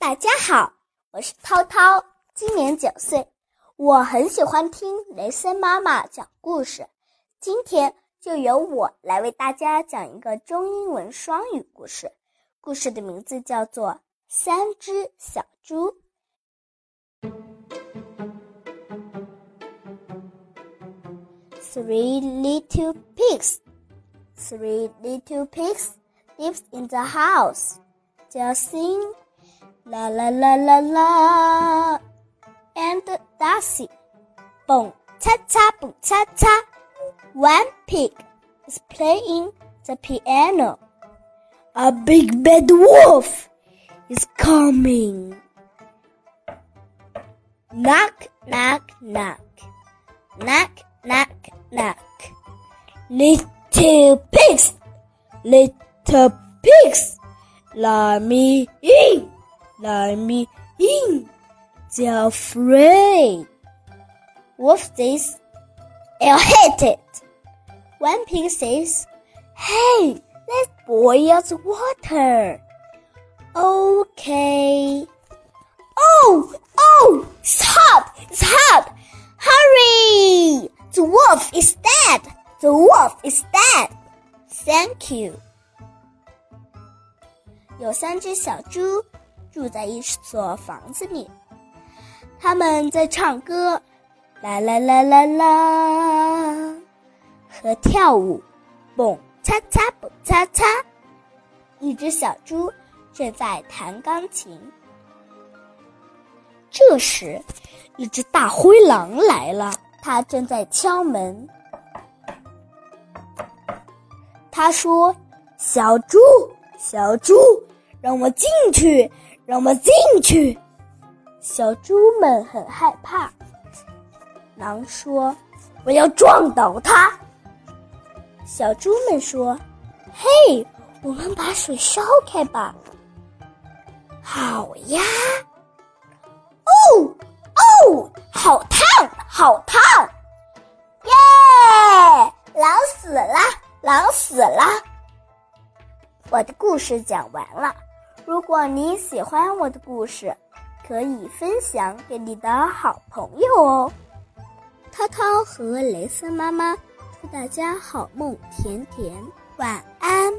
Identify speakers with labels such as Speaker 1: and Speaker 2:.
Speaker 1: 大家好，我是涛涛，今年九岁。我很喜欢听雷森妈妈讲故事，今天就由我来为大家讲一个中英文双语故事。故事的名字叫做《三只小猪》。Three little pigs, three little pigs lives in the house. They sing la la la la la and Darcy. Boom, cha cha, boom, cha cha. One pig is playing the piano. A big bad wolf is coming. Knock, knock, knock. Knock, knock, knock. Little pigs, little pigs, let me in, let me in. They're afraid. Wolf says, I'll hit it. One pig says, Hey, let's boil the water. Okay. Oh, oh, it's hot, it's hot. Hurry! The wolf is dead. The wolf is dead. Thank you. 有三只小猪 住在一所房子里，他们在唱歌，啦啦啦啦啦，和跳舞，蹦擦擦蹦擦擦。一只小猪正在弹钢琴。这时，一只大灰狼来了，它正在敲门。他说：“小猪，小猪，让我进去，让我们进去。”小猪们很害怕。狼说：“我要撞倒它。”小猪们说：“嘿，我们把水烧开吧。”好呀。哦哦，好烫，好烫！耶，狼死了，狼死了！我的故事讲完了。如果你喜欢我的故事，可以分享给你的好朋友哦。涛涛和蕾丝妈妈祝大家好梦甜甜，晚安。